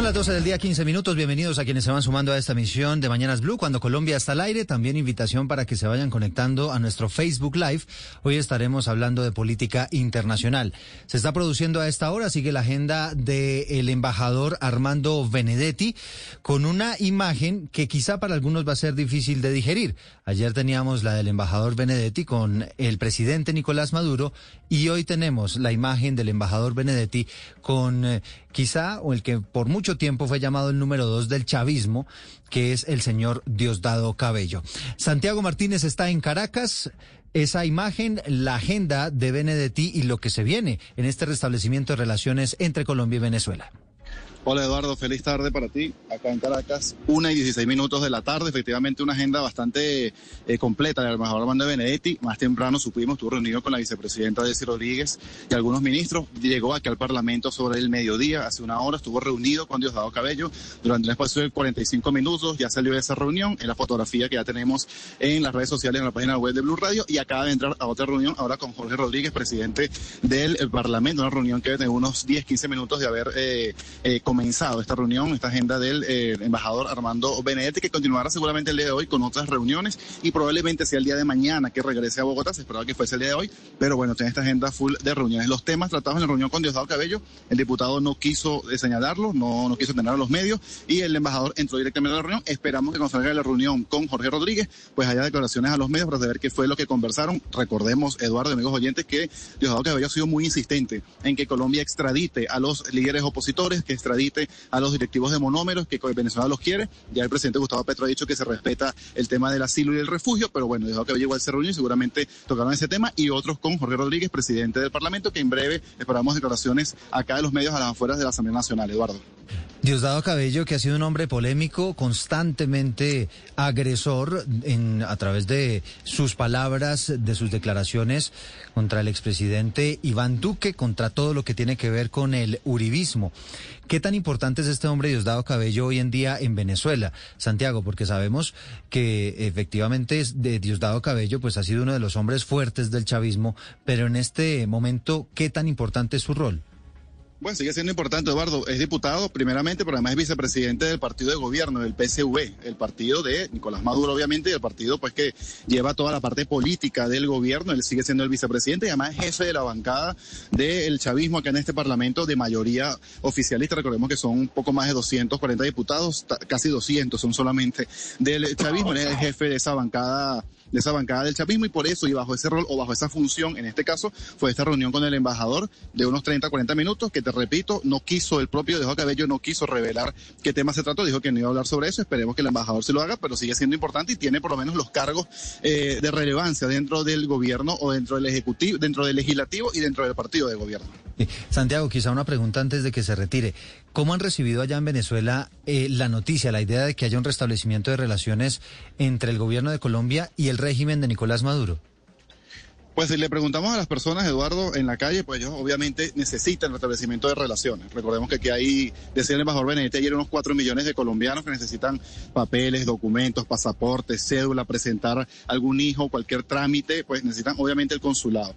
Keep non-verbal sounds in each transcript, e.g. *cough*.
Son las 12 del día, 15 minutos. Bienvenidos a quienes se van sumando a esta misión de Mañanas Blue. Cuando Colombia está al aire, también invitación para que se vayan conectando a nuestro Facebook Live. Hoy estaremos hablando de política internacional. Se está produciendo a esta hora, sigue la agenda del embajador Armando Benedetti con una imagen que quizá para algunos va a ser difícil de digerir. Ayer teníamos la del embajador Benedetti con el presidente Nicolás Maduro y hoy tenemos la imagen del embajador Benedetti con eh, quizá o el que por mucho tiempo fue llamado el número dos del chavismo, que es el señor Diosdado Cabello. Santiago Martínez está en Caracas. Esa imagen, la agenda de Benedetti y lo que se viene en este restablecimiento de relaciones entre Colombia y Venezuela. Hola Eduardo, feliz tarde para ti, acá en Caracas, una y 16 minutos de la tarde, efectivamente una agenda bastante eh, completa. Del embajador Armando Benedetti, más temprano supimos, estuvo reunido con la vicepresidenta Desi Rodríguez y algunos ministros, llegó aquí al Parlamento sobre el mediodía, hace una hora, estuvo reunido con Diosdado Cabello durante un espacio de 45 minutos, ya salió de esa reunión, en la fotografía que ya tenemos en las redes sociales, en la página web de Blue Radio, y acaba de entrar a otra reunión ahora con Jorge Rodríguez, presidente del Parlamento, una reunión que de unos 10, 15 minutos de haber eh, eh, comenzado esta reunión, esta agenda del eh, embajador Armando Benedetti, que continuará seguramente el día de hoy con otras reuniones y probablemente sea el día de mañana que regrese a Bogotá. Se esperaba que fuese el día de hoy, pero bueno, tiene esta agenda full de reuniones. Los temas tratados en la reunión con Diosdado Cabello, el diputado no quiso señalarlo, no, no quiso tener a los medios y el embajador entró directamente a la reunión. Esperamos que cuando salga de la reunión con Jorge Rodríguez, pues haya declaraciones a los medios para saber qué fue lo que conversaron. Recordemos, Eduardo, amigos oyentes, que Diosdado Cabello ha sido muy insistente en que Colombia extradite a los líderes opositores, que extradite a los directivos de monómeros, que Venezuela los quiere. Ya el presidente Gustavo Petro ha dicho que se respeta el tema del asilo y el refugio, pero bueno, dijo que igual se reunió y seguramente tocaron ese tema y otros con Jorge Rodríguez, presidente del Parlamento, que en breve esperamos declaraciones acá de los medios a las afueras de la Asamblea Nacional. Eduardo. Diosdado Cabello, que ha sido un hombre polémico, constantemente agresor en, a través de sus palabras, de sus declaraciones contra el expresidente Iván Duque, contra todo lo que tiene que ver con el uribismo. ¿Qué tan importante es este hombre Diosdado Cabello hoy en día en Venezuela, Santiago? Porque sabemos que efectivamente de Diosdado Cabello pues ha sido uno de los hombres fuertes del chavismo, pero en este momento, ¿qué tan importante es su rol? Bueno, sigue siendo importante, Eduardo. Es diputado, primeramente, pero además es vicepresidente del partido de gobierno, del PSV, el partido de Nicolás Maduro, obviamente, y el partido pues que lleva toda la parte política del gobierno. Él sigue siendo el vicepresidente y además es jefe de la bancada del chavismo acá en este parlamento de mayoría oficialista. Recordemos que son un poco más de 240 diputados, casi 200 son solamente del chavismo. Él es el jefe de esa bancada de esa bancada del chavismo y por eso y bajo ese rol o bajo esa función, en este caso, fue esta reunión con el embajador de unos 30, 40 minutos que te repito, no quiso, el propio Dejo Cabello no quiso revelar qué tema se trató, dijo que no iba a hablar sobre eso, esperemos que el embajador se lo haga, pero sigue siendo importante y tiene por lo menos los cargos eh, de relevancia dentro del gobierno o dentro del ejecutivo, dentro del legislativo y dentro del partido de gobierno. Santiago, quizá una pregunta antes de que se retire. ¿Cómo han recibido allá en Venezuela eh, la noticia, la idea de que haya un restablecimiento de relaciones entre el gobierno de Colombia y el régimen de Nicolás Maduro? Pues si le preguntamos a las personas, Eduardo, en la calle, pues ellos obviamente necesitan restablecimiento de relaciones. Recordemos que aquí hay, decía el embajador Benedetti, ayer unos cuatro millones de colombianos que necesitan papeles, documentos, pasaportes, cédula, presentar algún hijo, cualquier trámite, pues necesitan obviamente el consulado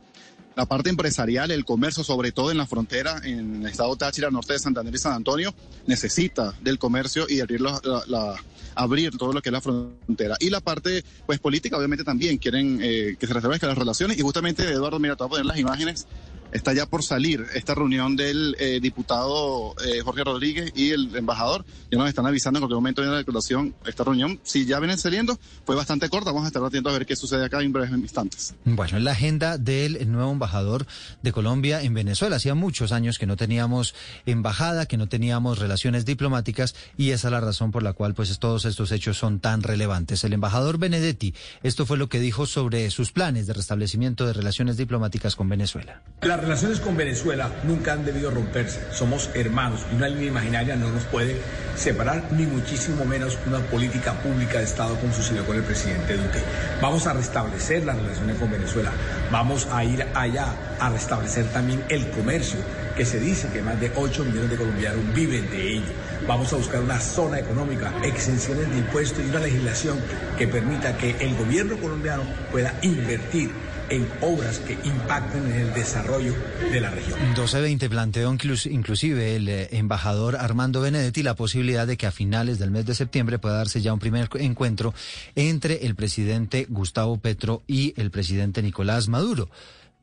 la parte empresarial, el comercio, sobre todo en la frontera, en el estado Táchira, norte de Santander y San Antonio, necesita del comercio y abrir, la, abrir todo lo que es la frontera. Y la parte pues política, obviamente también quieren eh, que se restablezcan las relaciones. Y justamente, Eduardo, mira, te voy a poner las imágenes está ya por salir esta reunión del eh, diputado eh, Jorge Rodríguez y el embajador. Ya nos están avisando en cualquier momento de la declaración. Esta reunión, si ya vienen saliendo, fue bastante corta. Vamos a estar atentos a ver qué sucede acá en breves instantes. Bueno, en la agenda del nuevo embajador de Colombia en Venezuela. Hacía muchos años que no teníamos embajada, que no teníamos relaciones diplomáticas y esa es la razón por la cual pues todos estos hechos son tan relevantes. El embajador Benedetti, esto fue lo que dijo sobre sus planes de restablecimiento de relaciones diplomáticas con Venezuela. La relaciones con Venezuela nunca han debido romperse. Somos hermanos y una línea imaginaria no nos puede separar, ni muchísimo menos una política pública de Estado como sucedió con el presidente Duque. Vamos a restablecer las relaciones con Venezuela. Vamos a ir allá a restablecer también el comercio, que se dice que más de 8 millones de colombianos viven de ello. Vamos a buscar una zona económica, exenciones de impuestos y una legislación que permita que el gobierno colombiano pueda invertir en obras que impacten en el desarrollo de la región. 1220 planteó inclusive el eh, embajador Armando Benedetti la posibilidad de que a finales del mes de septiembre pueda darse ya un primer encuentro entre el presidente Gustavo Petro y el presidente Nicolás Maduro.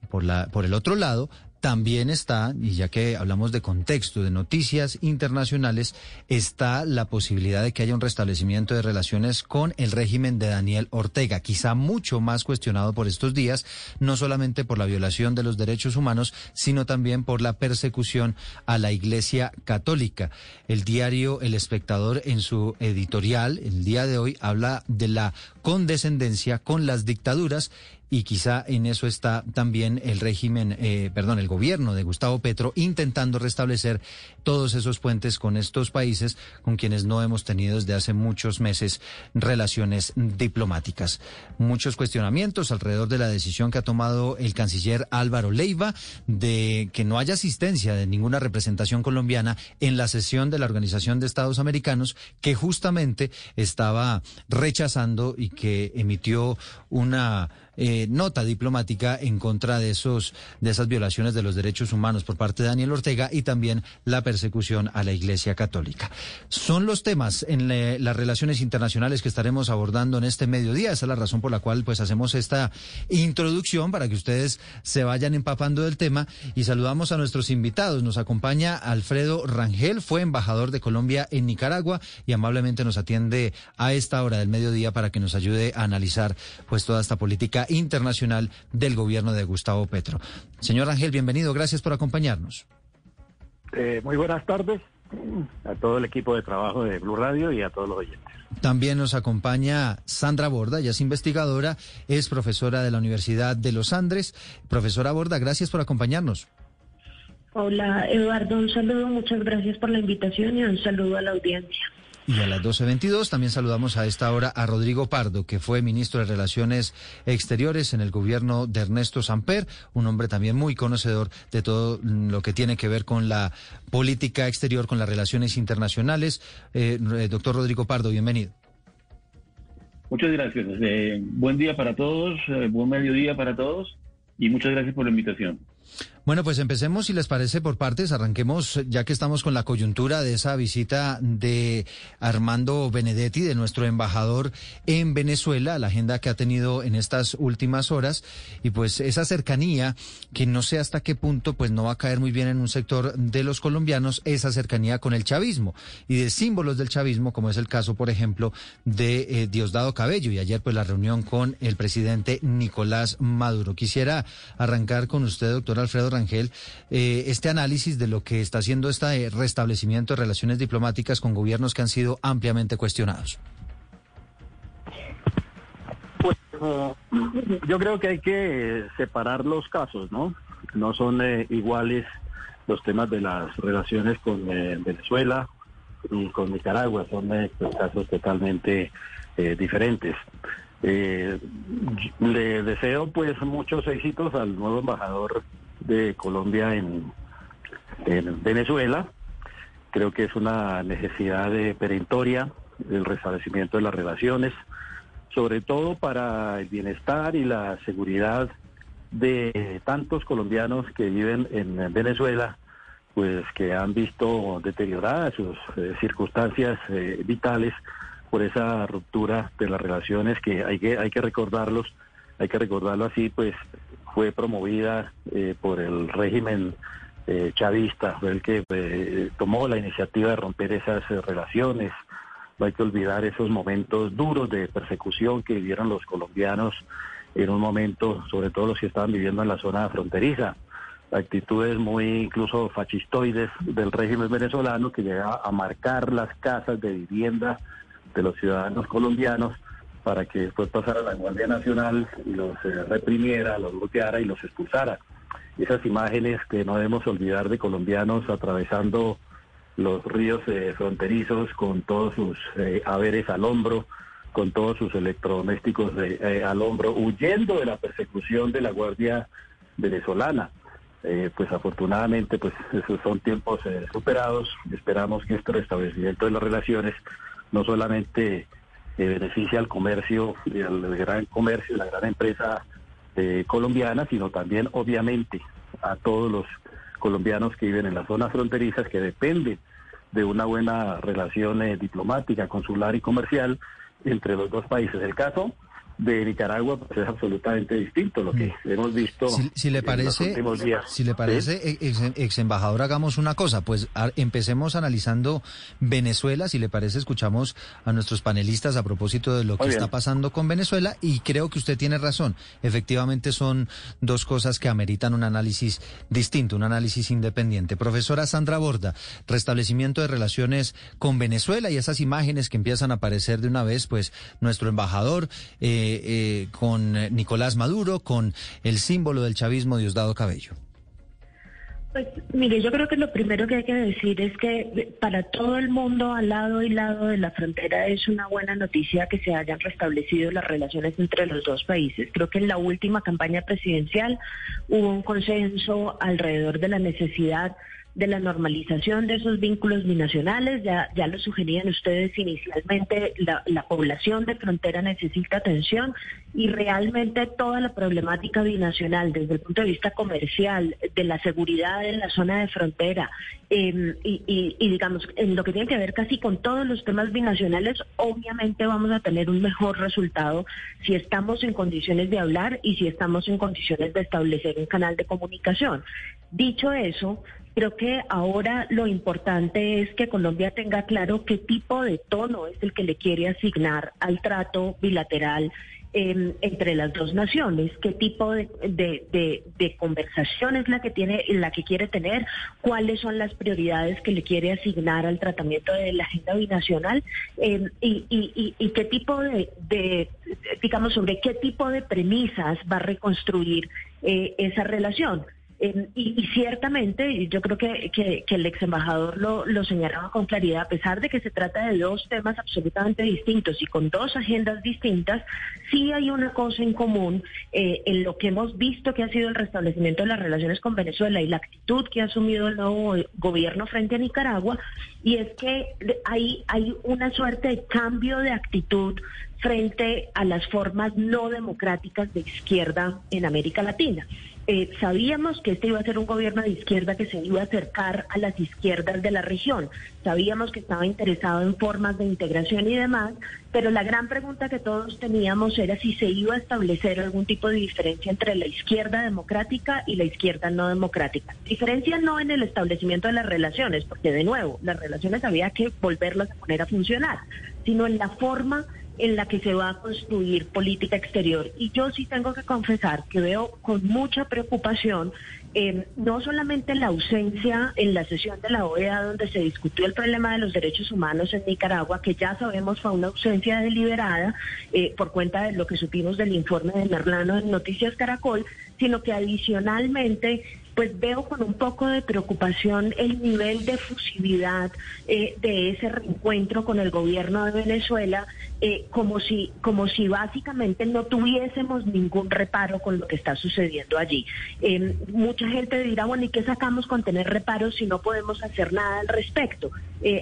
Por, la, por el otro lado, también está, y ya que hablamos de contexto, de noticias internacionales, está la posibilidad de que haya un restablecimiento de relaciones con el régimen de Daniel Ortega, quizá mucho más cuestionado por estos días, no solamente por la violación de los derechos humanos, sino también por la persecución a la Iglesia Católica. El diario El Espectador en su editorial el día de hoy habla de la condescendencia con las dictaduras y quizá en eso está también el régimen, eh, perdón, el gobierno de Gustavo Petro intentando restablecer todos esos puentes con estos países con quienes no hemos tenido desde hace muchos meses relaciones diplomáticas. Muchos cuestionamientos alrededor de la decisión que ha tomado el canciller Álvaro Leiva de que no haya asistencia de ninguna representación colombiana en la sesión de la Organización de Estados Americanos que justamente estaba rechazando y que emitió una eh, nota diplomática en contra de esos de esas violaciones de los derechos humanos por parte de Daniel Ortega y también la persecución a la Iglesia Católica. Son los temas en las relaciones internacionales que estaremos abordando en este mediodía. Esa es la razón por la cual pues hacemos esta introducción para que ustedes se vayan empapando del tema y saludamos a nuestros invitados. Nos acompaña Alfredo Rangel, fue embajador de Colombia en Nicaragua y amablemente nos atiende a esta hora del mediodía para que nos ayude a analizar pues toda esta política internacional del gobierno de Gustavo Petro. Señor Ángel, bienvenido, gracias por acompañarnos. Eh, muy buenas tardes a todo el equipo de trabajo de Blue Radio y a todos los oyentes. También nos acompaña Sandra Borda, ella es investigadora, es profesora de la Universidad de Los Andes. Profesora Borda, gracias por acompañarnos. Hola, Eduardo, un saludo, muchas gracias por la invitación y un saludo a la audiencia. Y a las 12.22 también saludamos a esta hora a Rodrigo Pardo, que fue ministro de Relaciones Exteriores en el gobierno de Ernesto Samper, un hombre también muy conocedor de todo lo que tiene que ver con la política exterior, con las relaciones internacionales. Eh, eh, doctor Rodrigo Pardo, bienvenido. Muchas gracias. Eh, buen día para todos, buen mediodía para todos y muchas gracias por la invitación. Bueno, pues empecemos, si les parece, por partes. Arranquemos, ya que estamos con la coyuntura de esa visita de Armando Benedetti, de nuestro embajador en Venezuela, la agenda que ha tenido en estas últimas horas, y pues esa cercanía, que no sé hasta qué punto, pues no va a caer muy bien en un sector de los colombianos, esa cercanía con el chavismo y de símbolos del chavismo, como es el caso, por ejemplo, de eh, Diosdado Cabello, y ayer pues la reunión con el presidente Nicolás Maduro. Quisiera arrancar con usted, doctor Alfredo eh, este análisis de lo que está haciendo este restablecimiento de relaciones diplomáticas con gobiernos que han sido ampliamente cuestionados. Pues yo creo que hay que separar los casos, ¿no? No son eh, iguales los temas de las relaciones con eh, Venezuela y con Nicaragua, son pues, casos totalmente diferentes. le deseo pues muchos éxitos al nuevo embajador de Colombia en, Venezuela. Creo que es una necesidad de perentoria el restablecimiento de las relaciones, sobre todo para el bienestar y la seguridad de tantos colombianos que viven en Venezuela, pues que han visto deterioradas sus eh, circunstancias eh, vitales por esa ruptura de las relaciones que hay que hay que recordarlos, hay que recordarlo así, pues fue promovida eh, por el régimen eh, chavista, fue el que eh, tomó la iniciativa de romper esas relaciones. No hay que olvidar esos momentos duros de persecución que vivieron los colombianos en un momento, sobre todo los que estaban viviendo en la zona fronteriza. Actitudes muy incluso fascistoides del régimen venezolano que llega a marcar las casas de vivienda de los ciudadanos colombianos para que después pasara la Guardia Nacional y los eh, reprimiera, los bloqueara y los expulsara. esas imágenes que no debemos olvidar de colombianos atravesando los ríos eh, fronterizos con todos sus eh, haberes al hombro, con todos sus electrodomésticos eh, al hombro, huyendo de la persecución de la Guardia Venezolana. pues afortunadamente, pues esos son tiempos superados. Esperamos que este restablecimiento de las relaciones no solamente beneficie al comercio, al gran comercio, la gran empresa colombiana, sino también, obviamente, a todos los colombianos que viven en las zonas fronterizas que dependen de una buena relación eh, diplomática, consular y comercial entre los dos países. El caso de Nicaragua pues, es absolutamente distinto lo que mm. hemos visto si, le parece en los días. si le parece ex, embajador hagamos una cosa pues empecemos analizando Venezuela si le parece escuchamos a nuestros panelistas a propósito de lo que está pasando con Venezuela y creo que usted tiene razón efectivamente son dos cosas que ameritan un análisis distinto un análisis independiente profesora Sandra Borda restablecimiento de relaciones con Venezuela y esas imágenes que empiezan a aparecer de una vez pues nuestro embajador eh, eh, con Nicolás Maduro, con el símbolo del chavismo Diosdado Cabello? Pues mire, yo creo que lo primero que hay que decir es que para todo el mundo al lado y lado de la frontera es una buena noticia que se hayan restablecido las relaciones entre los dos países. Creo que en la última campaña presidencial hubo un consenso alrededor de la necesidad de la normalización de esos vínculos binacionales. Ya, ya lo sugerían ustedes inicialmente, la, la, población de frontera necesita atención y realmente toda la problemática binacional desde el punto de vista comercial, de la seguridad en la zona de frontera em, y, digamos, en lo que tiene que ver casi con todos los temas binacionales, obviamente vamos a tener un mejor resultado si estamos en condiciones de hablar y si estamos en condiciones de establecer un canal de comunicación. Dicho eso, Creo que ahora lo importante es que Colombia tenga claro qué tipo de tono es el que le quiere asignar al trato bilateral em, entre las dos naciones, qué tipo de, de, conversación es la que tiene, la que quiere tener, cuáles son las prioridades que le quiere asignar al tratamiento de la agenda binacional em, y, qué tipo de, digamos, sobre qué tipo de premisas va a reconstruir eh, esa relación y, ciertamente, yo creo que, que, el ex embajador lo, lo, señalaba con claridad, a pesar de que se trata de dos temas absolutamente distintos y con dos agendas distintas, sí hay una cosa en común eh, en lo que hemos visto que ha sido el restablecimiento de las relaciones con Venezuela y la actitud que ha asumido el nuevo gobierno frente a Nicaragua, y es que hay, hay una suerte de cambio de actitud frente a las formas no democráticas de izquierda en América Latina. Eh, sabíamos que este iba a ser un gobierno de izquierda que se iba a acercar a las izquierdas de la región. Sabíamos que estaba interesado en formas de integración y demás, pero la gran pregunta que todos teníamos era si se iba a establecer algún tipo de diferencia entre la izquierda democrática y la izquierda no democrática. Diferencia no en el establecimiento de las relaciones, porque de nuevo, las relaciones había que volverlas a poner a funcionar, sino en la forma en la que se va a construir política exterior. Y yo sí tengo que confesar que veo con mucha preocupación eh, no solamente la ausencia en la sesión de la OEA donde se discutió el problema de los derechos humanos en Nicaragua, que ya sabemos fue una ausencia deliberada eh, por cuenta de lo que supimos del informe de Merlano en Noticias Caracol, sino que adicionalmente pues veo con un poco de preocupación el nivel de fusividad eh, de ese reencuentro con el gobierno de Venezuela, eh, como si como si básicamente no tuviésemos ningún reparo con lo que está sucediendo allí. Eh, mucha gente dirá, bueno, ¿y qué sacamos con tener reparos si no podemos hacer nada al respecto?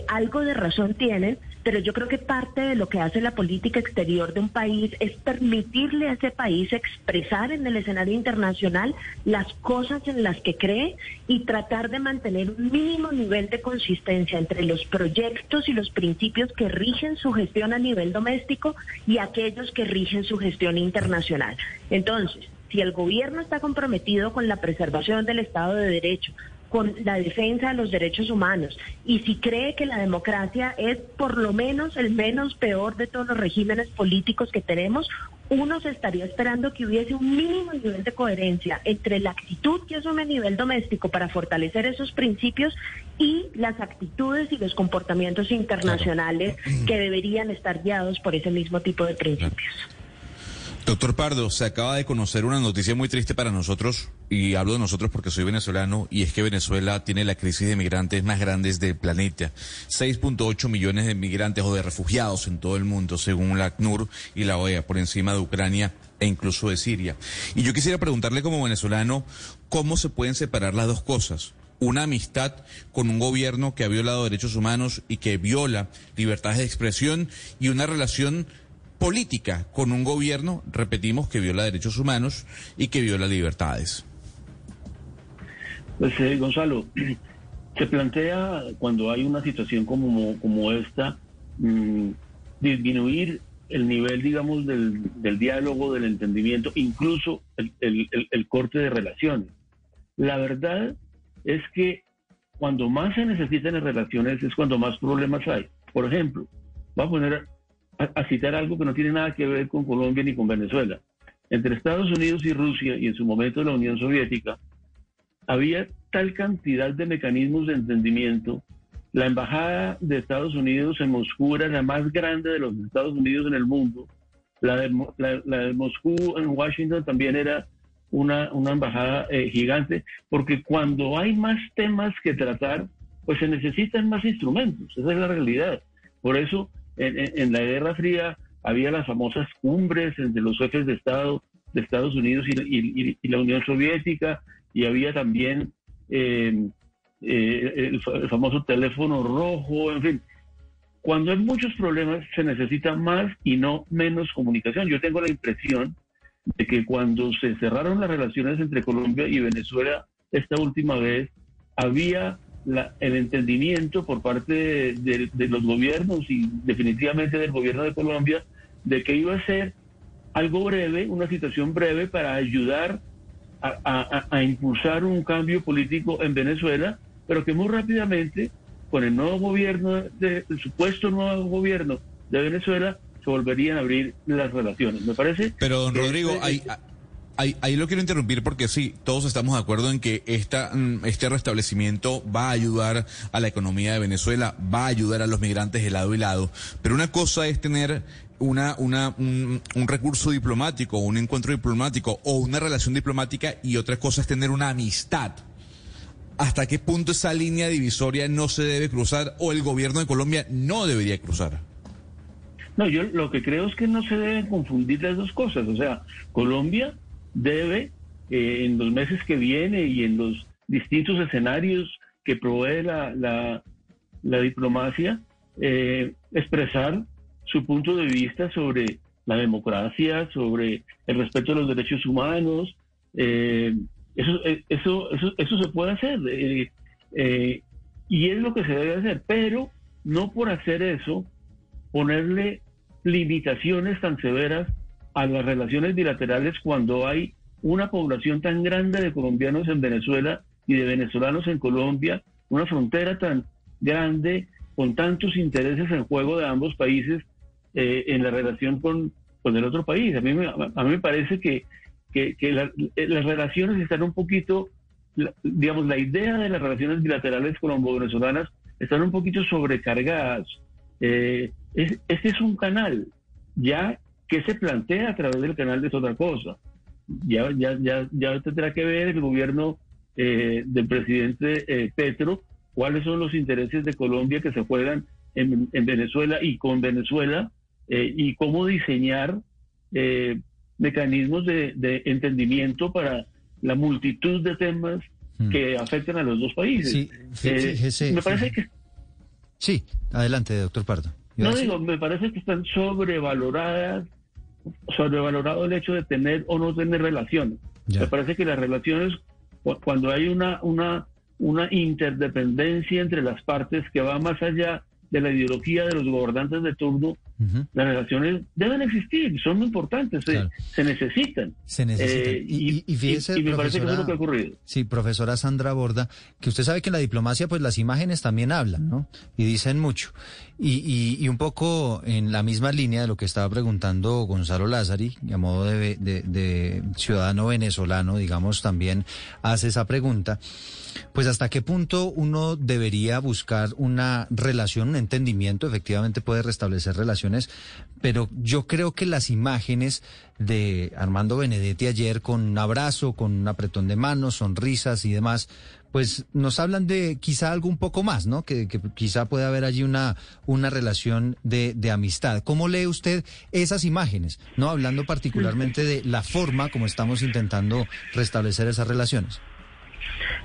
algo de razón tienen, pero yo creo que parte de lo que hace la política exterior de un país es permitirle a ese país expresar en el escenario internacional las cosas en las que cree y tratar de mantener un mínimo nivel de consistencia entre los proyectos y los principios que rigen su gestión a nivel doméstico y aquellos que rigen su gestión internacional. Entonces, si el gobierno está comprometido con la preservación del Estado de Derecho, con la defensa de los derechos humanos y si cree que la democracia es por lo menos el menos peor de todos los regímenes políticos que tenemos, uno se estaría esperando que hubiese un mínimo nivel de coherencia entre la actitud que asume a nivel doméstico para fortalecer esos principios y las actitudes y los comportamientos internacionales que deberían estar guiados por ese mismo tipo de principios. Doctor Pardo, se acaba de conocer una noticia muy triste para nosotros, y hablo de nosotros porque soy venezolano, y es que Venezuela tiene la crisis de migrantes más grande del planeta. 6.8 millones de migrantes o de refugiados en todo el mundo, según la ACNUR y la OEA, por encima de Ucrania e incluso de Siria. Y yo quisiera preguntarle como venezolano, ¿cómo se pueden separar las dos cosas? Una amistad con un gobierno que ha violado derechos humanos y que viola libertades de expresión y una relación política con un gobierno, repetimos, que viola derechos humanos y que viola libertades. Pues eh, Gonzalo, *clears throat* se plantea cuando hay una situación como, como esta, mm, disminuir el nivel, digamos, del, del, diálogo, del entendimiento, incluso el, el, corte de relaciones. La verdad es que cuando más se necesitan las relaciones es cuando más problemas hay. Por ejemplo, voy a poner a, citar algo que no tiene nada que ver con Colombia ni con Venezuela. Entre Estados Unidos y Rusia, y en su momento la Unión Soviética, había tal cantidad de mecanismos de entendimiento. La embajada de Estados Unidos en Moscú era la más grande de los Estados Unidos en el mundo. La de, la, Moscú en Washington también era una, una embajada eh, gigante, porque cuando hay más temas que tratar, pues se necesitan más instrumentos. Esa es la realidad. Por eso en, la Guerra Fría había las famosas cumbres entre los jefes de Estado de Estados Unidos y, la Unión Soviética, y había también eh, eh, el, famoso teléfono rojo, en fin. Cuando hay muchos problemas se necesita más y no menos comunicación. Yo tengo la impresión de que cuando se cerraron las relaciones entre Colombia y Venezuela esta última vez, había el entendimiento por parte de, los gobiernos y definitivamente del gobierno de Colombia de que iba a ser algo breve, una situación breve para ayudar a, impulsar un cambio político en Venezuela, pero que muy rápidamente, con el nuevo gobierno, de, el supuesto nuevo gobierno de Venezuela, se volverían a abrir las relaciones. Me parece. Pero, don Rodrigo, este, hay, Ahí, lo quiero interrumpir porque sí, todos estamos de acuerdo en que esta, mm, este restablecimiento va a ayudar a la economía de Venezuela, va a ayudar a los migrantes de lado y lado. Pero una cosa es tener una, una, un, recurso diplomático, un encuentro diplomático o una relación diplomática y otra cosa es tener una amistad. ¿Hasta qué punto esa línea divisoria no se debe cruzar o el gobierno de Colombia no debería cruzar? No, yo lo que creo es que no se deben confundir las dos cosas. O sea, Colombia debe eh, en los meses que viene y en los distintos escenarios que provee la, la, diplomacia, eh, expresar su punto de vista sobre la democracia, sobre el respeto a los derechos humanos. Eh, eso, eso, eso, eso se puede hacer y es lo que se debe hacer, pero no por hacer eso ponerle limitaciones tan severas a las relaciones bilaterales cuando hay una población tan grande de colombianos en Venezuela y de venezolanos en Colombia, una frontera tan grande con tantos intereses en juego de ambos países eh, en la relación con, con, el otro país. A mí, me, a mí me parece que, que, las relaciones están un poquito, digamos, la idea de las relaciones bilaterales colombo-venezolanas están un poquito sobrecargadas. Eh, este es un canal ya ¿Qué se plantea a través del canal de otra cosa? Ya, ya, ya, ya tendrá que ver el gobierno eh, del presidente eh, Petro cuáles son los intereses de Colombia que se juegan en, Venezuela y con Venezuela eh, y cómo diseñar mecanismos de, entendimiento para la multitud de temas hmm. que afectan a los dos países. Sí, me parece que... Sí, adelante, doctor Pardo. No digo, me parece que están sobrevaloradas sobrevalorado el hecho de tener o no tener relaciones. Me parece que las relaciones, cuando hay una, una, una interdependencia entre las partes que va más allá de la ideología de los gobernantes de turno, las relaciones deben existir, son muy importantes, se, necesitan. Se necesitan. Eh, y, fíjese, me parece que es lo que ha ocurrido. Sí, profesora Sandra Borda, que usted sabe que en la diplomacia pues las imágenes también hablan, ¿no? Y dicen mucho. Y, y, un poco en la misma línea de lo que estaba preguntando Gonzalo Lázari, a modo de, de ciudadano venezolano, digamos, también hace esa pregunta. Pues hasta qué punto uno debería buscar una relación, un entendimiento, efectivamente puede restablecer relaciones pero yo creo que las imágenes de Armando Benedetti ayer con un abrazo, con un apretón de manos, sonrisas y demás, pues nos hablan de quizá algo un poco más, ¿no? Que, quizá puede haber allí una, una relación de, de, amistad. ¿Cómo lee usted esas imágenes? No hablando particularmente de la forma como estamos intentando restablecer esas relaciones.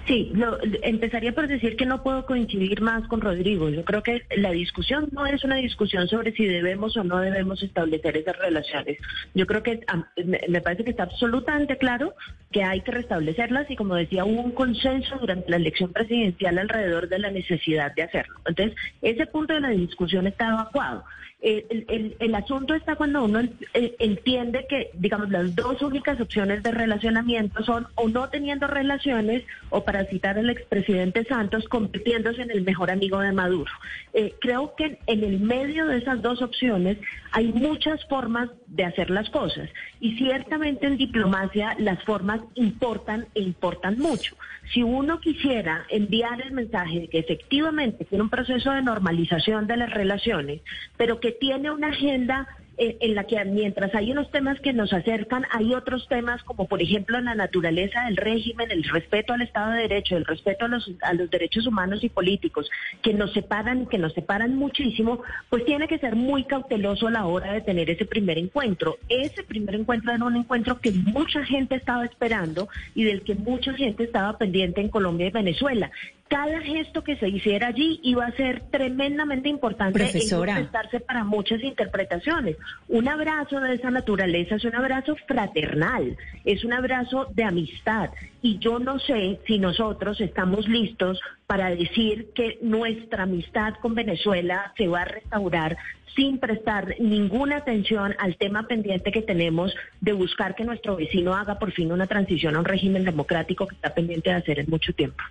Sí, empezaría por decir que no puedo coincidir más con Rodrigo. Yo creo que la discusión no es una discusión sobre si debemos o no debemos establecer esas relaciones. Yo creo que me parece que está absolutamente claro que hay que restablecerlas y como decía, hubo un consenso durante la elección presidencial alrededor de la necesidad de hacerlo. Entonces, ese punto de la discusión está evacuado. El, el, asunto está cuando uno entiende que, digamos, las dos únicas opciones de relacionamiento son o no teniendo relaciones o, para citar al expresidente Santos, convirtiéndose en el mejor amigo de Maduro. Eh, creo que en el medio de esas dos opciones hay muchas formas de hacer las cosas y ciertamente en diplomacia las formas importan e importan mucho. Si uno quisiera enviar el mensaje de que efectivamente tiene un proceso de normalización de las relaciones, pero que tiene una agenda en la que mientras hay unos temas que nos acercan, hay otros temas como por ejemplo la naturaleza del régimen, el respeto al Estado de Derecho, el respeto a los, a los derechos humanos y políticos, que nos separan, que nos separan muchísimo, pues tiene que ser muy cauteloso a la hora de tener ese primer encuentro. Ese primer encuentro era un encuentro que mucha gente estaba esperando y del que mucha gente estaba pendiente en Colombia y Venezuela cada gesto que se hiciera allí iba a ser tremendamente importante Profesora. prestarse para muchas interpretaciones. Un abrazo de esa naturaleza es un abrazo fraternal, es un abrazo de amistad. Y yo no sé si nosotros estamos listos para decir que nuestra amistad con Venezuela se va a restaurar sin prestar ninguna atención al tema pendiente que tenemos de buscar que nuestro vecino haga por fin una transición a un régimen democrático que está pendiente de hacer en mucho tiempo.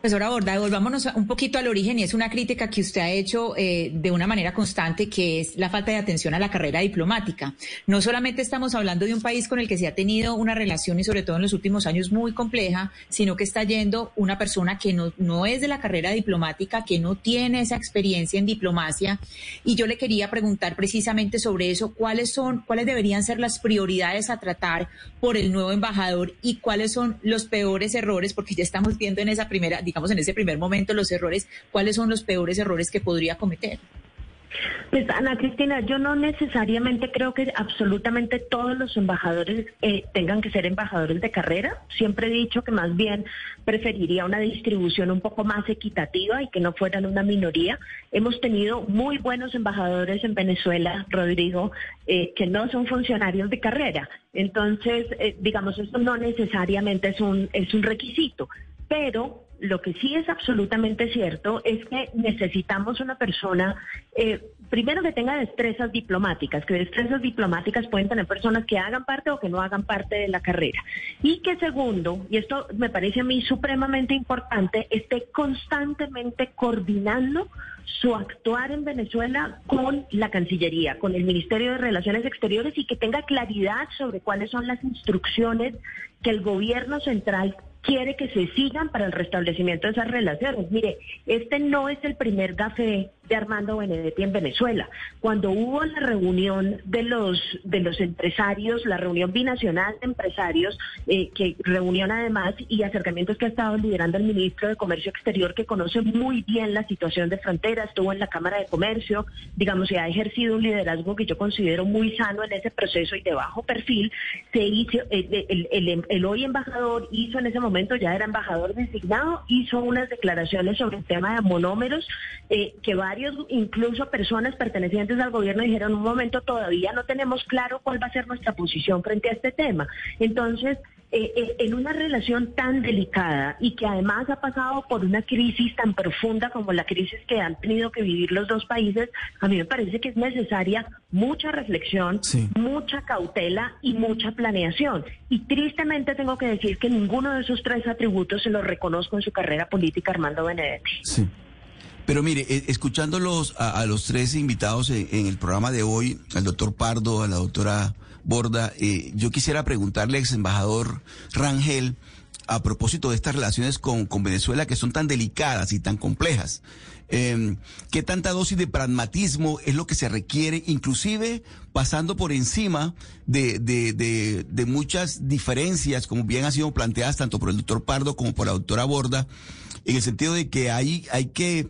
Profesora Borda, volvámonos un poquito al origen y es una crítica que usted ha hecho eh, de una manera constante, que es la falta de atención a la carrera diplomática. No solamente estamos hablando de un país con el que se ha tenido una relación y sobre todo en los últimos años muy compleja, sino que está yendo una persona que no, no es de la carrera diplomática, que no tiene esa experiencia en diplomacia. Y yo le quería preguntar precisamente sobre eso, cuáles son, cuáles deberían ser las prioridades a tratar por el nuevo embajador y cuáles son los peores errores, porque ya estamos viendo en esa primera digamos, en ese primer momento los errores, cuáles son los peores errores que podría cometer. Pues Ana Cristina, yo no necesariamente creo que absolutamente todos los embajadores eh, tengan que ser embajadores de carrera. Siempre he dicho que más bien preferiría una distribución un poco más equitativa y que no fueran una minoría. Hemos tenido muy buenos embajadores en Venezuela, Rodrigo, eh, que no son funcionarios de carrera. Entonces, eh, digamos, esto no necesariamente es un, es un requisito, pero lo que sí es absolutamente cierto es que necesitamos una persona, eh, primero que tenga destrezas diplomáticas, que destrezas diplomáticas pueden tener personas que hagan parte o que no hagan parte de la carrera. Y que segundo, y esto me parece a mí supremamente importante, esté constantemente coordinando su actuar en Venezuela con la Cancillería, con el Ministerio de Relaciones Exteriores y que tenga claridad sobre cuáles son las instrucciones que el gobierno central quiere que se sigan para el restablecimiento de esas relaciones. Mire, este no es el primer café de Armando Benedetti en Venezuela. Cuando hubo la reunión de los de los empresarios, la reunión binacional de empresarios, eh, que reunión además y acercamientos que ha estado liderando el ministro de Comercio Exterior, que conoce muy bien la situación de frontera, estuvo en la Cámara de Comercio, digamos, se ha ejercido un liderazgo que yo considero muy sano en ese proceso y de bajo perfil. Se hizo, eh, el, el, hoy embajador hizo en ese momento, ya era embajador designado, hizo unas declaraciones sobre el tema de monómeros eh, que varios, incluso personas pertenecientes al gobierno, dijeron un momento todavía no tenemos claro cuál va a ser nuestra posición frente a este tema. Entonces, eh, eh, en una relación tan delicada y que además ha pasado por una crisis tan profunda como la crisis que han tenido que vivir los dos países, a mí me parece que es necesaria mucha reflexión, mucha cautela y mucha planeación. Y tristemente tengo que decir que ninguno de esos tres atributos se los reconozco en su carrera política Armando Benedetti. Sí. Pero mire, eh, escuchándolos a, los tres invitados en, el programa de hoy, al doctor Pardo, a la doctora Borda, eh, yo quisiera preguntarle, ex embajador Rangel, a propósito de estas relaciones con, con Venezuela que son tan delicadas y tan complejas. eh, qué tanta dosis de pragmatismo es lo que se requiere, inclusive pasando por encima de, de, de, de muchas diferencias, como bien han sido planteadas tanto por el doctor Pardo como por la doctora Borda, en el sentido de que hay, hay que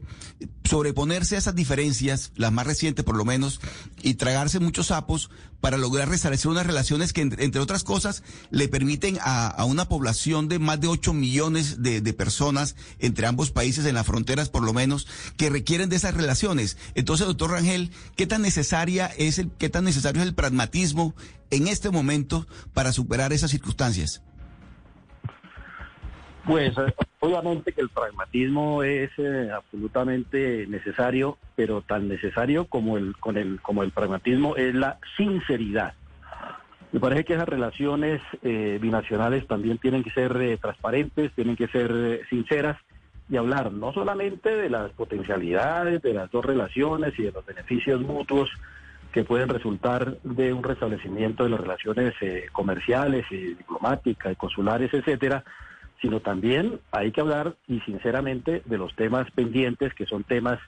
sobreponerse a esas diferencias, las más recientes por lo menos, y tragarse muchos sapos para lograr restablecer unas relaciones que, entre, otras cosas, le permiten a, a, una población de más de 8 millones de, de, personas entre ambos países, en las fronteras por lo menos, que requieren de esas relaciones. Entonces, doctor Rangel, ¿qué tan necesaria es el, qué tan necesario es el pragmatismo en este momento para superar esas circunstancias? Pues obviamente que el pragmatismo es eh, absolutamente necesario, pero tan necesario como el, con el, como el pragmatismo es la sinceridad. Me parece que esas relaciones eh, binacionales también tienen que ser eh, transparentes, tienen que ser sinceras y hablar no solamente de las potencialidades de las dos relaciones y de los beneficios mutuos que pueden resultar de un restablecimiento de las relaciones comerciales y diplomáticas y consulares, etcétera, sino también hay que hablar y sinceramente de los temas pendientes, que son temas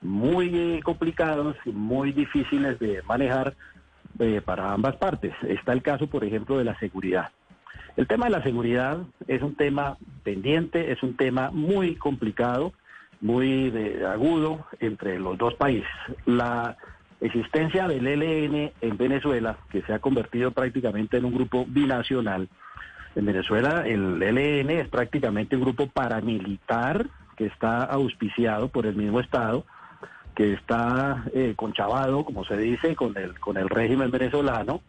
muy eh, complicados muy difíciles de manejar eh, para ambas partes. Está el caso, por ejemplo, de la seguridad. El tema de la seguridad es un tema pendiente, es un tema muy complicado, muy de, agudo entre los dos países. La existencia del ELN en Venezuela, que se ha convertido prácticamente en un grupo binacional, en Venezuela el ELN es prácticamente un grupo paramilitar que está auspiciado por el mismo Estado, que está eh, conchavado, como se dice, con el, con el régimen venezolano,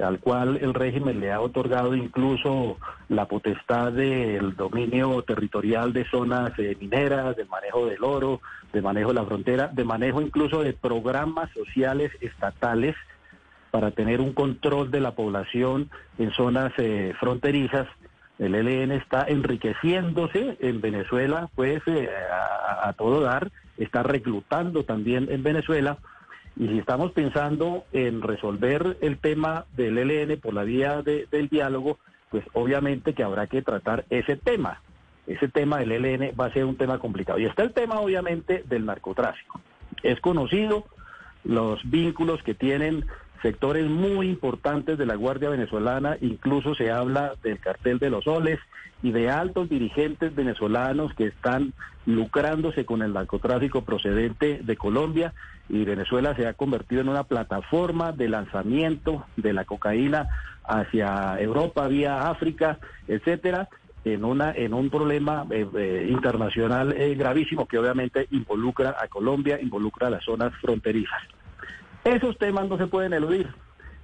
al cual el régimen le ha otorgado incluso la potestad del dominio territorial de zonas eh, mineras, del manejo del oro, de manejo de la frontera, de manejo incluso de programas sociales estatales para tener un control de la población en zonas eh, fronterizas. El ELN está enriqueciéndose en Venezuela, pues eh, a, todo dar, está reclutando también en Venezuela. Y si estamos pensando en resolver el tema del ELN por la vía de, del diálogo, pues obviamente que habrá que tratar ese tema. Ese tema del ELN va a ser un tema complicado. Y está el tema obviamente del narcotráfico. Es conocido los vínculos que tienen sectores muy importantes de la Guardia Venezolana, incluso se habla del cartel de los soles y de altos dirigentes venezolanos que están lucrándose con el narcotráfico procedente de Colombia y Venezuela se ha convertido en una plataforma de lanzamiento de la cocaína hacia Europa, vía África, etcétera, en una en un problema eh, eh, internacional eh, gravísimo que obviamente involucra a Colombia, involucra a las zonas fronterizas. Esos temas no se pueden eludir.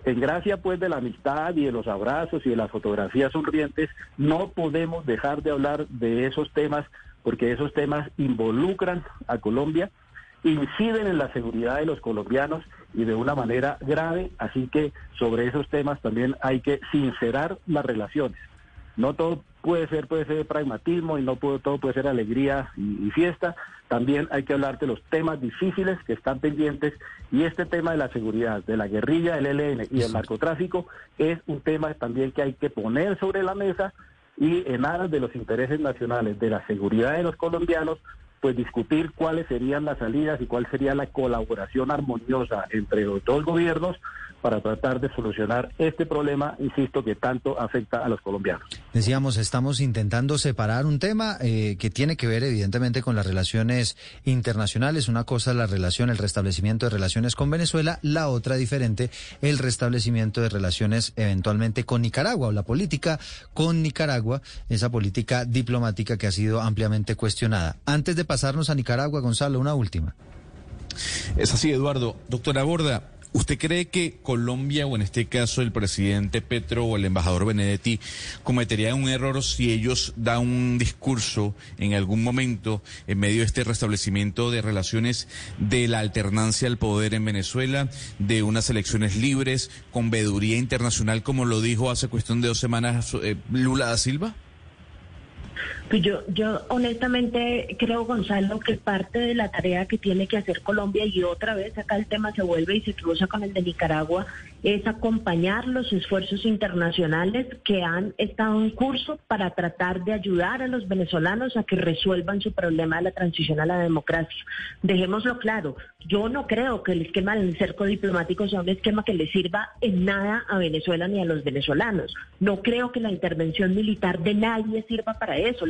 En gracia pues de la amistad y de los abrazos y de las fotografías sonrientes, no podemos dejar de hablar de esos temas porque esos temas involucran a Colombia, inciden en la seguridad de los colombianos y de una manera grave, así que sobre esos temas también hay que sincerar las relaciones. No todo puede ser, puede ser pragmatismo y no todo puede ser alegría y, y, fiesta. También hay que hablar de los temas difíciles que están pendientes y este tema de la seguridad, de la guerrilla, del ELN y del narcotráfico es un tema también que hay que poner sobre la mesa y en aras de los intereses nacionales, de la seguridad de los colombianos, pues discutir cuáles serían las salidas y cuál sería la colaboración armoniosa entre los dos gobiernos para tratar de solucionar este problema, insisto, que tanto afecta a los colombianos. Decíamos, estamos intentando separar un tema eh, que tiene que ver evidentemente con las relaciones internacionales. Una cosa es la relación, el restablecimiento de relaciones con Venezuela, la otra diferente, el restablecimiento de relaciones eventualmente con Nicaragua o la política con Nicaragua, esa política diplomática que ha sido ampliamente cuestionada. Antes de pasarnos a Nicaragua, Gonzalo, una última. Es así, Eduardo. Doctora Borda, ¿Usted cree que Colombia, o en este caso el presidente Petro o el embajador Benedetti, cometerían un error si ellos dan un discurso en algún momento en medio de este restablecimiento de relaciones de la alternancia al poder en Venezuela, de unas elecciones libres, con veeduría internacional, como lo dijo hace cuestión de dos semanas eh, Lula da Silva? Pues yo, yo honestamente creo, Gonzalo, que parte de la tarea que tiene que hacer Colombia, y otra vez acá el tema se vuelve y se cruza con el de Nicaragua, es acompañar los esfuerzos internacionales que han estado en curso para tratar de ayudar a los venezolanos a que resuelvan su problema de la transición a la democracia. Dejémoslo claro, yo no creo que el esquema del cerco diplomático sea un esquema que le sirva en nada a Venezuela ni a los venezolanos. No creo que la intervención militar de nadie sirva para eso.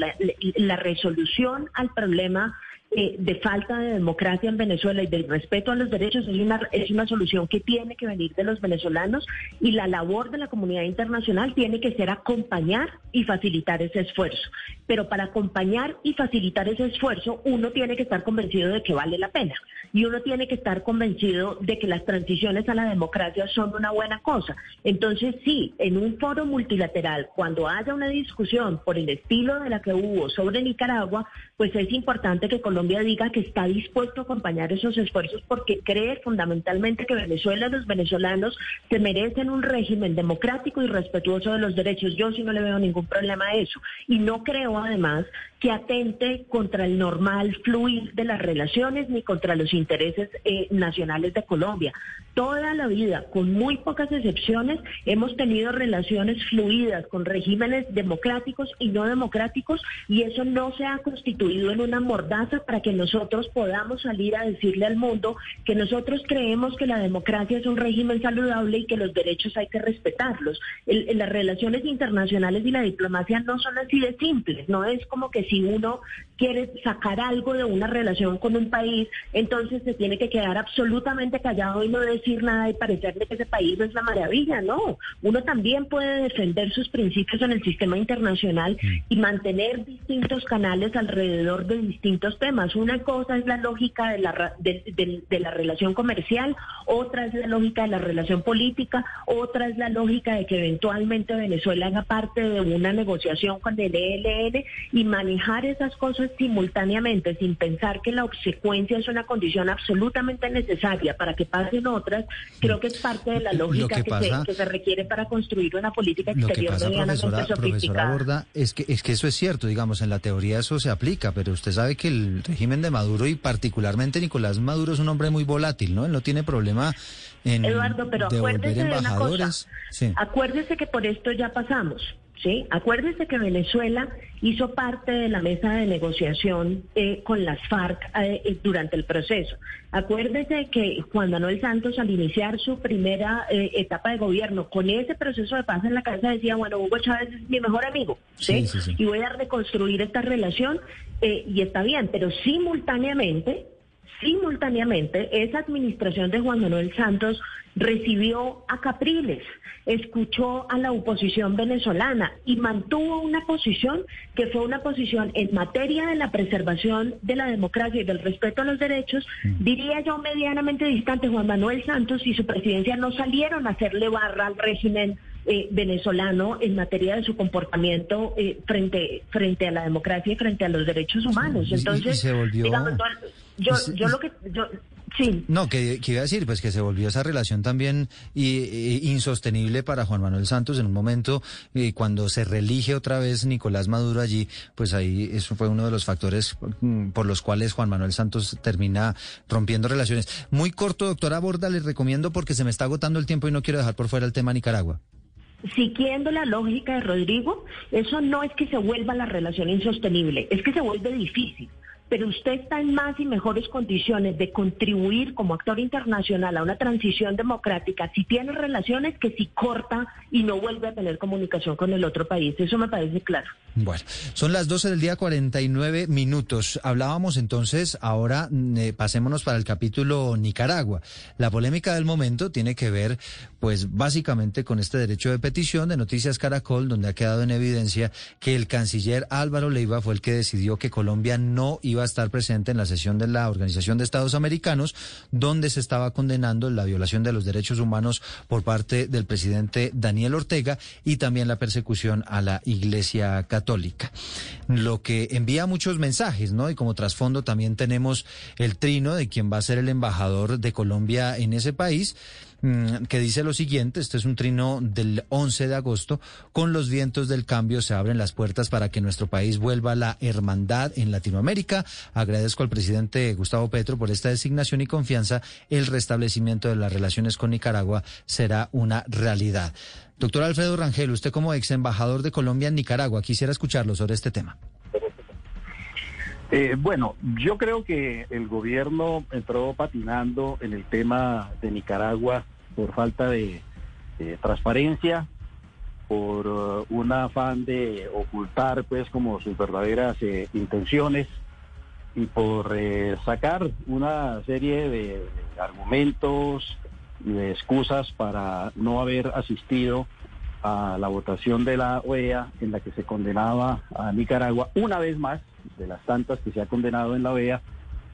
La resolución al problema eh, de falta de democracia en Venezuela y del respeto a los derechos es una, es una solución que tiene que venir de los venezolanos y la labor de la comunidad internacional tiene que ser acompañar y facilitar ese esfuerzo. Pero para acompañar y facilitar ese esfuerzo, uno tiene que estar convencido de que vale la pena y uno tiene que estar convencido de que las transiciones a la democracia son una buena cosa. Entonces, sí, en un foro multilateral, cuando haya una discusión por el estilo de la que hubo sobre Nicaragua, pues es importante que Colombia diga que está dispuesto a acompañar esos esfuerzos porque cree fundamentalmente que Venezuela, los venezolanos, se merecen un régimen democrático y respetuoso de los derechos. Yo sí no le veo ningún problema a eso. Y no creo además que atente contra el normal fluir de las relaciones ni contra los intereses eh, nacionales de Colombia. Toda la vida, con muy pocas excepciones, hemos tenido relaciones fluidas con regímenes democráticos y no democráticos y eso no se ha constituido en una mordaza para que nosotros podamos salir a decirle al mundo que nosotros creemos que la democracia es un régimen saludable y que los derechos hay que respetarlos. las relaciones internacionales y la diplomacia no son así de simples, no es como que si uno quiere sacar algo de una relación con un país, entonces se tiene que quedar absolutamente callado y no decir nada y parecerle que ese país es la maravilla, no. Uno también puede defender sus principios en el sistema internacional y mantener distintos canales alrededor de distintos temas una cosa es la lógica de la, de, la relación comercial, otra es la lógica de la relación política, otra es la lógica de que eventualmente Venezuela haga parte de una negociación con el ELN y manejar esas cosas simultáneamente sin pensar que la obsecuencia es una condición absolutamente necesaria para que pasen otras, creo que es parte de la lógica que, se, requiere para construir una política exterior medianamente sofisticada. es que, es que eso es cierto, digamos, en la teoría eso se aplica, pero usted sabe que el régimen de Maduro y particularmente Nicolás Maduro es un hombre muy volátil, ¿no? Él no tiene problema en Eduardo, pero acuérdese de una cosa. Acuérdese que por esto ya pasamos. ¿Sí? Acuérdese que Venezuela hizo parte de la mesa de negociación eh, con las FARC eh, eh, durante el proceso. Acuérdese que Juan Manuel Santos, al iniciar su primera etapa de gobierno, con ese proceso de paz en la cabeza, decía, bueno, Hugo Chávez es mi mejor amigo, ¿sí? y voy a reconstruir esta relación, y está bien, pero simultáneamente Simultáneamente, esa administración de Juan Manuel Santos recibió a Capriles, escuchó a la oposición venezolana y mantuvo una posición que fue una posición en materia de la preservación de la democracia y del respeto a los derechos, mm. diría yo medianamente distante. Juan Manuel Santos y su presidencia no salieron a hacerle barra al régimen eh, venezolano en materia de su comportamiento eh, frente frente a la democracia y frente a los derechos humanos. Entonces, digamos, yo, yo lo que yo Sí. No, que, iba a decir, pues que se volvió esa relación también insostenible para Juan Manuel Santos en un momento y cuando se reelige otra vez Nicolás Maduro allí, pues ahí eso fue uno de los factores mm, por los cuales Juan Manuel Santos termina rompiendo relaciones. Muy corto, doctora Borda, les recomiendo porque se me está agotando el tiempo y no quiero dejar por fuera el tema Nicaragua. Siguiendo la lógica de Rodrigo, eso no es que se vuelva la relación insostenible, es que se vuelve difícil pero usted está en más y mejores condiciones de contribuir como actor internacional a una transición democrática si tiene relaciones que si corta y no vuelve a tener comunicación con el otro país. Eso me parece claro. Bueno, son las 12 del día 49 minutos. Hablábamos entonces, ahora mm, eh, pasémonos para el capítulo Nicaragua. La polémica del momento tiene que ver, pues básicamente con este derecho de petición de Noticias Caracol, donde ha quedado en evidencia que el canciller Álvaro Leiva fue el que decidió que Colombia no iba a estar presente en la sesión de la Organización de Estados Americanos, donde se estaba condenando la violación de los derechos humanos por parte del presidente Daniel Ortega y también la persecución a la Iglesia Católica. Lo que envía muchos mensajes, ¿no? Y como trasfondo también tenemos el trino de quien va a ser el embajador de Colombia en ese país que dice lo siguiente, este es un trino del 11 de agosto, con los vientos del cambio se abren las puertas para que nuestro país vuelva a la hermandad en Latinoamérica. Agradezco al presidente Gustavo Petro por esta designación y confianza. El restablecimiento de las relaciones con Nicaragua será una realidad. Doctor Alfredo Rangel, usted como ex embajador de Colombia en Nicaragua, quisiera escucharlo sobre este tema. Eh, bueno, yo creo que el gobierno entró patinando en el tema de Nicaragua por falta de, transparencia, por uh, un afán de ocultar pues como sus verdaderas eh, intenciones y por eh, sacar una serie de argumentos y de excusas para no haber asistido a la votación de la OEA en la que se condenaba a Nicaragua una vez más, de las tantas que se ha condenado en la OEA,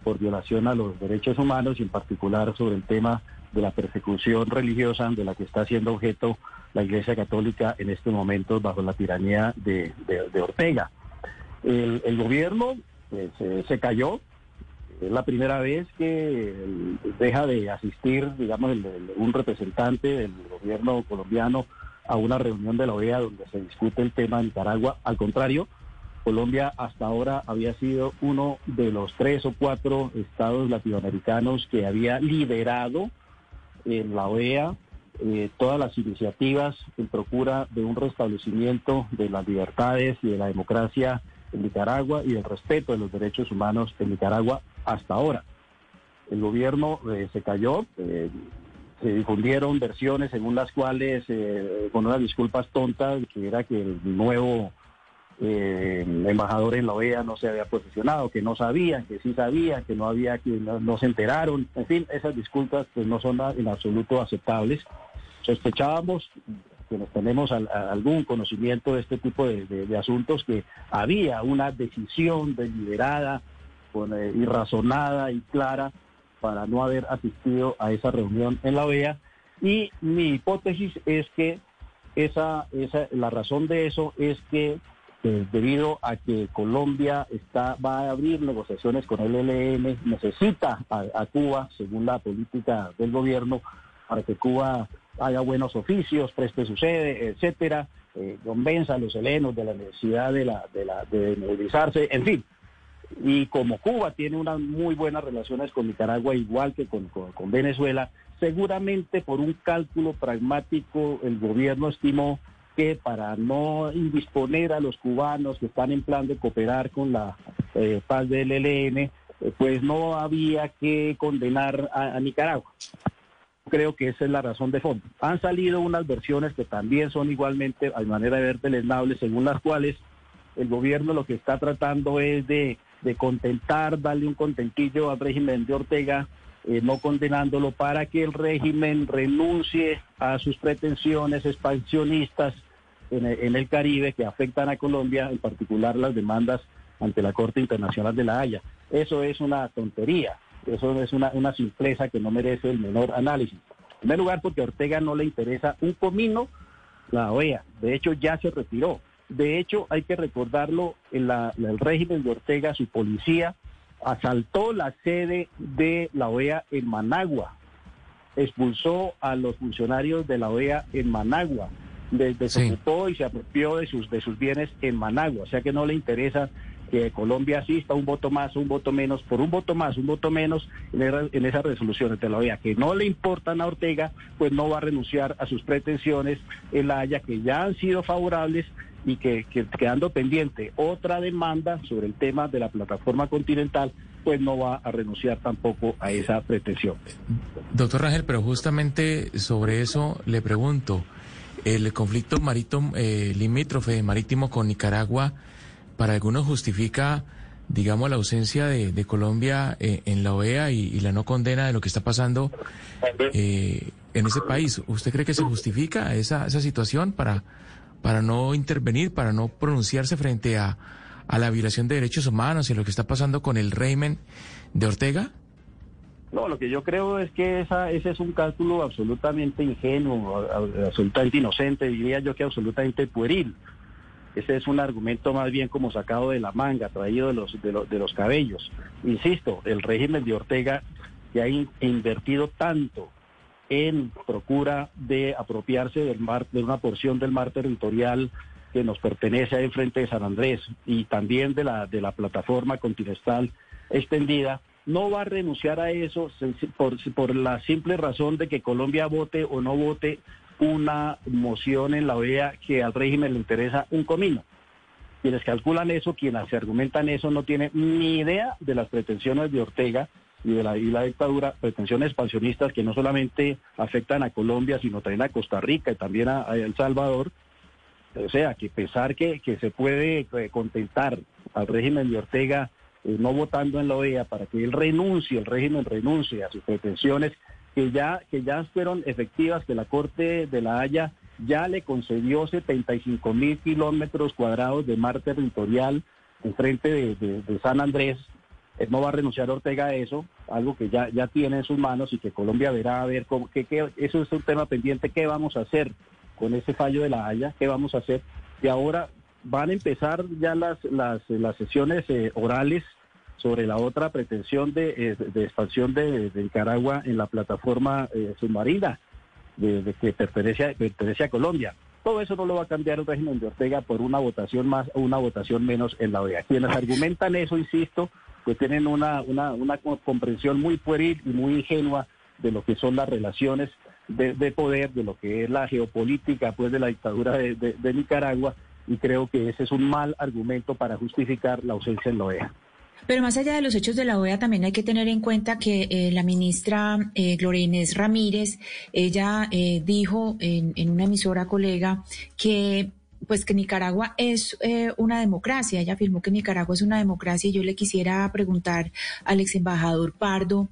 por violación a los derechos humanos y en particular sobre el tema de la persecución religiosa de la que está siendo objeto la Iglesia Católica en este momento bajo la tiranía de, Ortega. El, gobierno pues, se cayó, es la primera vez que deja de asistir, digamos, un representante del gobierno colombiano a una reunión de la OEA donde se discute el tema de Nicaragua. Al contrario, Colombia hasta ahora había sido uno de los tres o cuatro estados latinoamericanos que había liderado en la OEA eh, todas las iniciativas en procura de un restablecimiento de las libertades y de la democracia en Nicaragua y del respeto de los derechos humanos en Nicaragua hasta ahora. El gobierno eh, se cayó, eh, se difundieron versiones según las cuales, eh, con unas disculpas tontas, que era que el nuevo eh, embajador en la OEA no se había posicionado, que no sabían, que sí sabían, que no había, que no, se enteraron. En fin, esas disculpas pues no son en absoluto aceptables. Sospechábamos, quienes tenemos algún conocimiento de este tipo de, asuntos, que había una decisión deliberada, eh, y razonada y clara para no haber asistido a esa reunión en la OEA. Y mi hipótesis es que esa, esa, la razón de eso es que eh, debido a que Colombia está, va a abrir negociaciones con el ELN, necesita a, Cuba, según la política del gobierno, para que Cuba haga buenos oficios, preste su sede, etcétera, eh, convenza a los helenos de la necesidad de, la, de, la, de movilizarse, en fin, y como Cuba tiene unas muy buenas relaciones con Nicaragua, igual que con, Venezuela, seguramente por un cálculo pragmático el gobierno estimó que para no indisponer a los cubanos que están en plan de cooperar con la eh, paz del ELN, eh, pues no había que condenar a, Nicaragua. Creo que esa es la razón de fondo. Han salido unas versiones que también son igualmente, a manera de ver, deleznables, según las cuales el gobierno lo que está tratando es de de contentar, darle un contentillo al régimen de Ortega, eh, no condenándolo para que el régimen renuncie a sus pretensiones expansionistas en el, Caribe que afectan a Colombia, en particular las demandas ante la Corte Internacional de la Haya. Eso es una tontería, eso es una, una simpleza que no merece el menor análisis. En primer lugar, porque a Ortega no le interesa un comino la OEA, de hecho ya se retiró. De hecho, hay que recordarlo, en el régimen de Ortega, su policía asaltó la sede de la OEA en Managua, expulsó a los funcionarios de la OEA en Managua, desocupó y se apropió de sus, de sus bienes en Managua, o sea que no le interesa que Colombia asista un voto más, un voto menos, por un voto más, un voto menos en, esas resoluciones de la OEA, que no le importan a Ortega, pues no va a renunciar a sus pretensiones en la Haya, que ya han sido favorables y que, quedando pendiente otra demanda sobre el tema de la plataforma continental, pues no va a renunciar tampoco a esa pretensión. Doctor Rangel, pero justamente sobre eso le pregunto, el conflicto marítimo, eh, limítrofe marítimo con Nicaragua, para algunos justifica, digamos, la ausencia de, Colombia eh, en la OEA y, la no condena de lo que está pasando eh, en ese país. ¿Usted cree que se justifica esa, esa situación para, para no intervenir, para no pronunciarse frente a, a la violación de derechos humanos y lo que está pasando con el régimen de Ortega? No, lo que yo creo es que esa, ese es un cálculo absolutamente ingenuo, absolutamente inocente, diría yo que absolutamente pueril. Ese es un argumento más bien como sacado de la manga, traído de los, de, los, de los cabellos. Insisto, el régimen de Ortega que ha invertido tanto en procura de apropiarse del mar, de una porción del mar territorial que nos pertenece ahí frente de San Andrés y también de la, de la plataforma continental extendida, no va a renunciar a eso por, por la simple razón de que Colombia vote o no vote una moción en la OEA que al régimen le interesa un comino. Quienes calculan eso, quienes se argumentan eso, no tienen ni idea de las pretensiones de Ortega y de la, dictadura, pretensiones expansionistas que no solamente afectan a Colombia, sino también a Costa Rica y también a, El Salvador. O sea, que pensar que, que se puede eh, contentar al régimen de Ortega eh, no votando en la OEA para que él renuncie, el régimen renuncie a sus pretensiones que ya, que ya fueron efectivas, que la Corte de la Haya ya le concedió 75 mil kilómetros cuadrados de mar territorial en frente de, San Andrés. Él no va a renunciar Ortega a eso, algo que ya, ya tiene en sus manos y que Colombia verá a ver cómo, que, eso es un tema pendiente, qué vamos a hacer con ese fallo de la Haya, qué vamos a hacer. Y ahora van a empezar ya las, las, las sesiones eh, orales sobre la otra pretensión de, eh, expansión de, Nicaragua en la plataforma eh, submarina de, que pertenece a, pertenece a Colombia. Todo eso no lo va a cambiar el régimen de Ortega por una votación más o una votación menos en la OEA. Quienes *laughs* argumentan eso, insisto, pues tienen una, una, una comprensión muy pueril y muy ingenua de lo que son las relaciones de, poder, de lo que es la geopolítica pues de la dictadura de, de Nicaragua, y creo que ese es un mal argumento para justificar la ausencia en la OEA. Pero más allá de los hechos de la OEA, también hay que tener en cuenta que eh, la ministra eh, Gloria Inés Ramírez, ella eh, dijo en, en, una emisora colega que pues que Nicaragua es eh, una democracia. Ella afirmó que Nicaragua es una democracia y yo le quisiera preguntar al ex embajador Pardo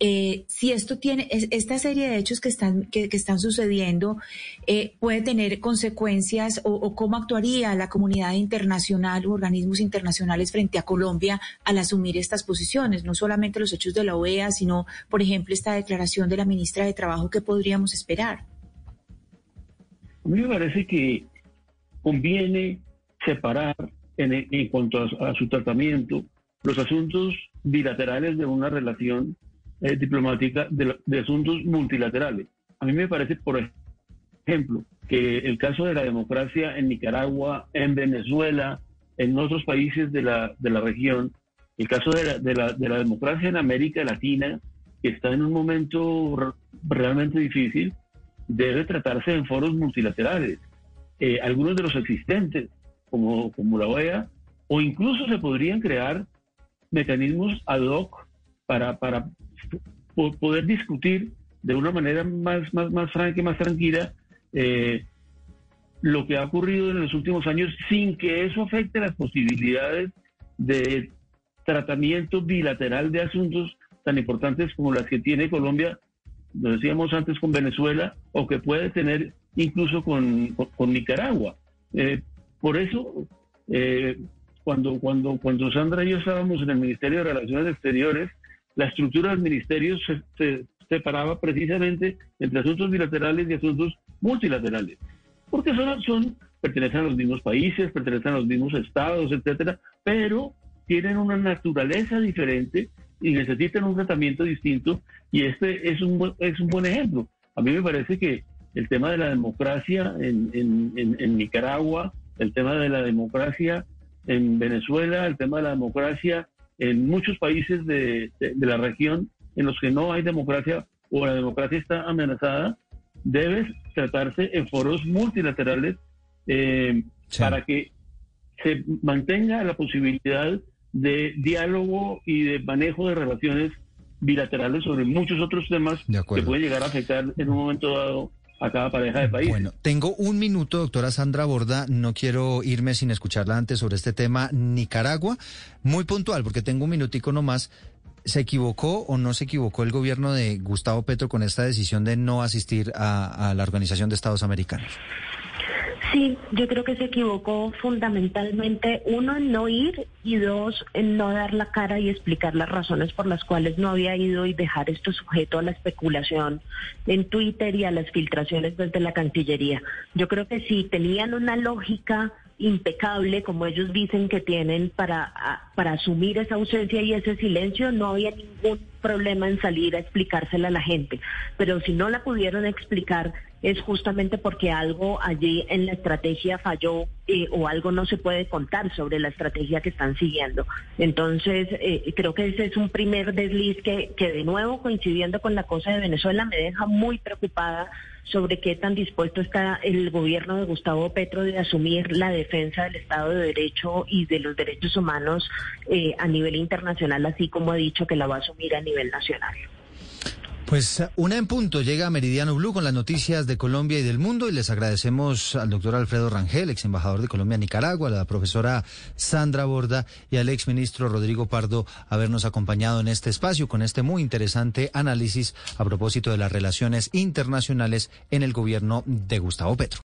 eh, si esto tiene, esta serie de hechos que están, que, están sucediendo eh, puede tener consecuencias o, cómo actuaría la comunidad internacional o organismos internacionales frente a Colombia al asumir estas posiciones, no solamente los hechos de la OEA, sino, por ejemplo, esta declaración de la ministra de Trabajo que podríamos esperar. A mí me parece que conviene separar en, cuanto a, su tratamiento los asuntos bilaterales de una relación eh, diplomática de, asuntos multilaterales. A mí me parece, por ejemplo, que el caso de la democracia en Nicaragua, en Venezuela, en otros países de la, de la región, el caso de de, la, de la democracia en América Latina, que está en un momento realmente difícil, debe tratarse en foros multilaterales. Eh, algunos de los existentes, como, como la OEA, o incluso se podrían crear mecanismos ad hoc para, para poder discutir de una manera más, más, más franca y más tranquila eh, lo que ha ocurrido en los últimos años sin que eso afecte las posibilidades de tratamiento bilateral de asuntos tan importantes como las que tiene Colombia, lo decíamos antes con Venezuela, o que puede tener incluso con, con, Nicaragua. Eh, por eso, eh, cuando, cuando, cuando Sandra y yo estábamos en el Ministerio de Relaciones Exteriores, la estructura del ministerio se, separaba precisamente entre asuntos bilaterales y asuntos multilaterales, porque son, son, pertenecen a los mismos países, pertenecen a los mismos estados, etcétera, pero tienen una naturaleza diferente y necesitan un tratamiento distinto, y este es un, es un buen ejemplo. A mí me parece que el tema de la democracia en, en, Nicaragua, el tema de la democracia en Venezuela, el tema de la democracia en muchos países de, la región en los que no hay democracia o la democracia está amenazada, debe tratarse en foros multilaterales eh, para que se mantenga la posibilidad de diálogo y de manejo de relaciones bilaterales sobre muchos otros temas que pueden llegar a afectar en un momento dado a cada pareja de país. Bueno, tengo un minuto, doctora Sandra Borda. No quiero irme sin escucharla antes sobre este tema. Nicaragua, muy puntual, porque tengo un minutico nomás. ¿Se equivocó o no se equivocó el gobierno de Gustavo Petro con esta decisión de no asistir a, a la Organización de Estados Americanos? Sí, yo creo que se equivocó fundamentalmente, uno, en no ir y dos, en no dar la cara y explicar las razones por las cuales no había ido y dejar esto sujeto a la especulación en Twitter y a las filtraciones desde la Cancillería. Yo creo que si tenían una lógica impecable como ellos dicen que tienen para, para asumir esa ausencia y ese silencio, no había ningún problema en salir a explicársela a la gente. Pero si no la pudieron explicar es justamente porque algo allí en la estrategia falló eh, o algo no se puede contar sobre la estrategia que están siguiendo. Entonces, eh, creo que ese es un primer desliz que, de nuevo coincidiendo con la cosa de Venezuela me deja muy preocupada sobre qué tan dispuesto está el gobierno de Gustavo Petro de asumir la defensa del Estado de Derecho y de los derechos humanos eh, a nivel internacional, así como ha dicho que la va a asumir a nivel nacional. Pues una en punto llega Meridiano Blue con las noticias de Colombia y del mundo y les agradecemos al doctor Alfredo Rangel, ex embajador de Colombia en Nicaragua, a la profesora Sandra Borda y al ex ministro Rodrigo Pardo habernos acompañado en este espacio con este muy interesante análisis a propósito de las relaciones internacionales en el gobierno de Gustavo Petro.